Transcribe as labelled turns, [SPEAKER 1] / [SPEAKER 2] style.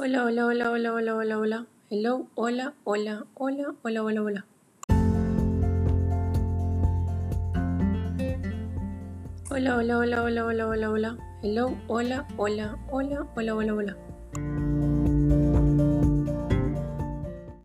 [SPEAKER 1] Hola, hola, hola, hola, hola, hola, hola. Hello, hola, hola, hola, hola, hola, hola. Hola, hola, hola, hola, hola, hola, hola. Hello, hola, hola, hola, hola, hola, hola.